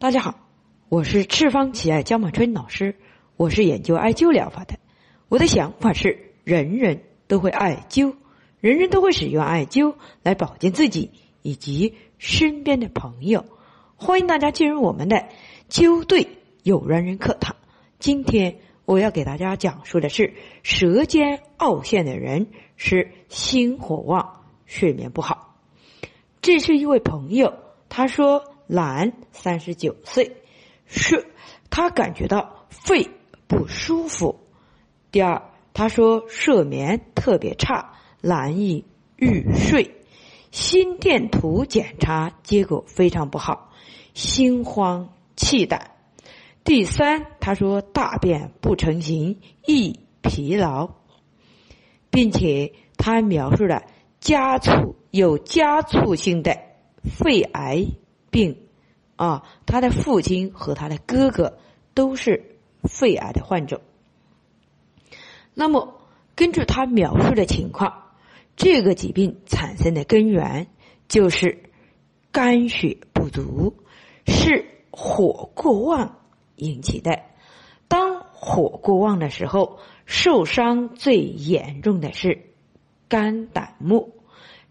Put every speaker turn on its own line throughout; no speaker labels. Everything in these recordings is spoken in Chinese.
大家好，我是赤方奇艾江满春老师，我是研究艾灸疗法的。我的想法是，人人都会艾灸，人人都会使用艾灸来保健自己以及身边的朋友。欢迎大家进入我们的灸对有缘人课堂。今天我要给大家讲述的是，舌尖凹陷的人是心火旺、睡眠不好。这是一位朋友，他说。男，三十九岁，是，他感觉到肺不舒服。第二，他说睡眠特别差，难以入睡。心电图检查结果非常不好，心慌气短。第三，他说大便不成形，易疲劳，并且他描述了加速有加速性的肺癌。病，啊，他的父亲和他的哥哥都是肺癌的患者。那么，根据他描述的情况，这个疾病产生的根源就是肝血不足，是火过旺引起的。当火过旺的时候，受伤最严重的是肝胆目，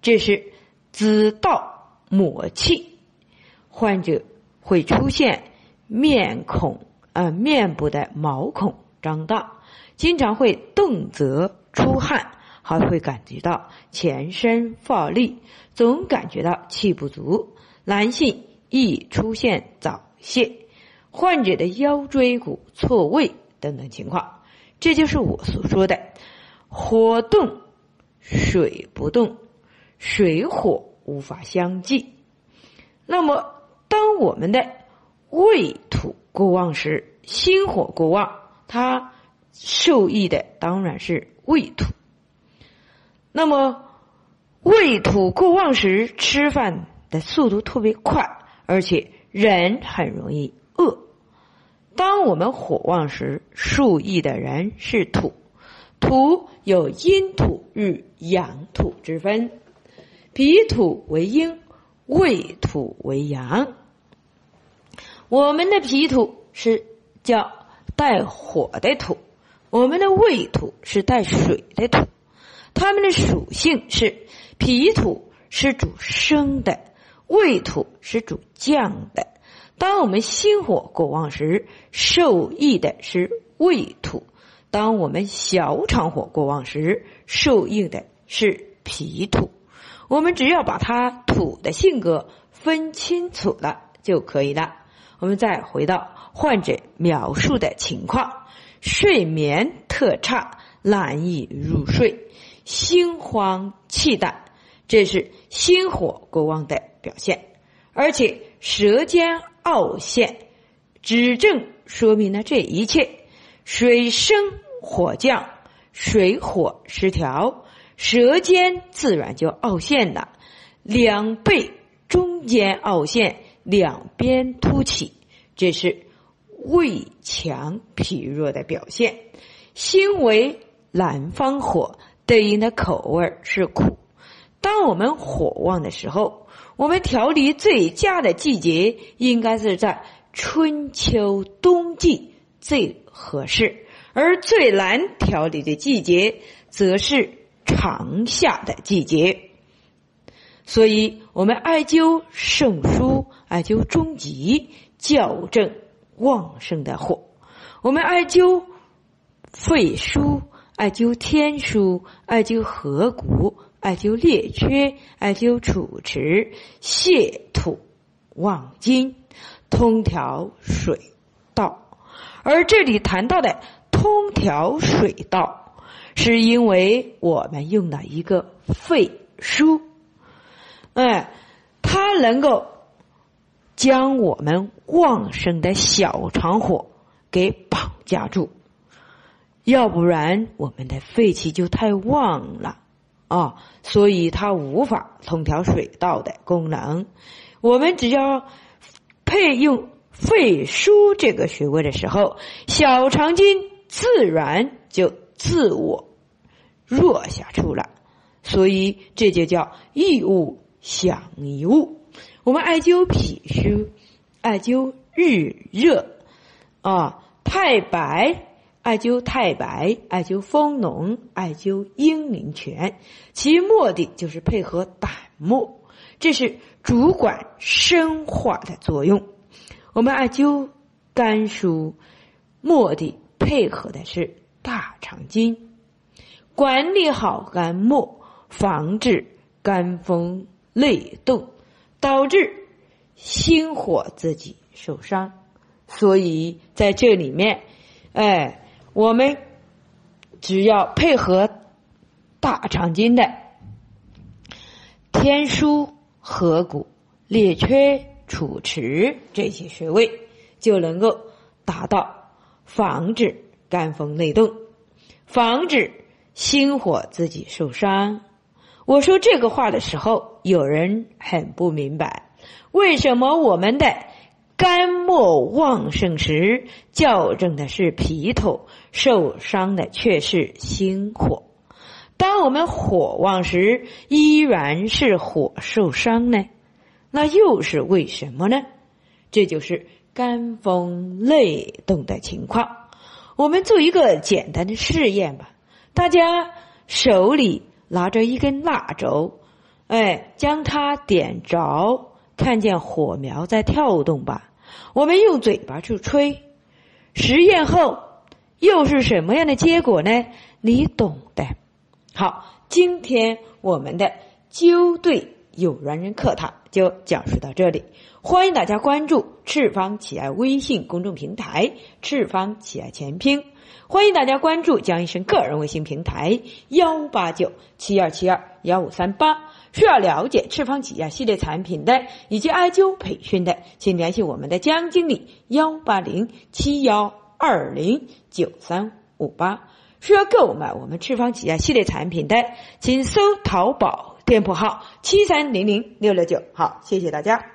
这是子道母气。患者会出现面孔呃面部的毛孔张大，经常会动则出汗，还会感觉到全身乏力，总感觉到气不足。男性易出现早泄，患者的腰椎骨错位等等情况，这就是我所说的火动水不动，水火无法相济。那么。当我们的胃土过旺时，心火过旺，它受益的当然是胃土。那么胃土过旺时，吃饭的速度特别快，而且人很容易饿。当我们火旺时，受益的人是土，土有阴土与阳土之分，脾土为阴，胃土为阳。我们的脾土是叫带火的土，我们的胃土是带水的土，它们的属性是脾土是主升的，胃土是主降的。当我们心火过旺时，受益的是胃土；当我们小肠火过旺时，受益的是脾土。我们只要把它土的性格分清楚了就可以了。我们再回到患者描述的情况：睡眠特差，难以入睡，心慌气短，这是心火过旺的表现。而且舌尖凹陷，指证说明了这一切。水生火降，水火失调，舌尖自然就凹陷了，两背中间凹陷。两边凸起，这是胃强脾弱的表现。心为南方火，对应的口味是苦。当我们火旺的时候，我们调理最佳的季节应该是在春秋冬季最合适，而最难调理的季节则是长夏的季节。所以，我们艾灸肾腧，艾灸中极，校正旺盛的火；我们艾灸肺腧，艾灸天枢，艾灸合谷，艾灸列缺，艾灸储池，泻土旺精，通调水道。而这里谈到的通调水道，是因为我们用了一个肺腧。哎，它能够将我们旺盛的小肠火给绑架住，要不然我们的肺气就太旺了啊，所以它无法通调水道的功能。我们只要配用肺腧这个穴位的时候，小肠经自然就自我弱下出了，所以这就叫异物。想一物，我们艾灸脾虚，艾灸日热啊，太白。艾灸太白，艾灸丰隆，艾灸阴陵泉，其目的就是配合胆木，这是主管生化的作用。我们艾灸肝腧，目的配合的是大肠经，管理好肝木，防治肝风内动，导致心火自己受伤。所以在这里面，哎。我们只要配合大肠经的天枢、合谷、列缺、储池这些穴位，就能够达到防止肝风内动，防止心火自己受伤。我说这个话的时候，有人很不明白，为什么我们的？肝木旺盛时，校正的是脾头，受伤的却是心火。当我们火旺时，依然是火受伤呢？那又是为什么呢？这就是肝风内动的情况。我们做一个简单的试验吧。大家手里拿着一根蜡烛，哎，将它点着，看见火苗在跳动吧。我们用嘴巴去吹，实验后又是什么样的结果呢？你懂的。好，今天我们的纠对有缘人课堂就讲述到这里，欢迎大家关注赤方企业微信公众平台“赤方企业全拼”，欢迎大家关注江医生个人微信平台幺八九七二七二幺五三八。需要了解赤方企业系列产品的以及艾灸培训的，请联系我们的江经理幺八零七幺二零九三五八。需要购买我们赤方企业系列产品的，请搜淘宝店铺号七三零零六六九。好，谢谢大家。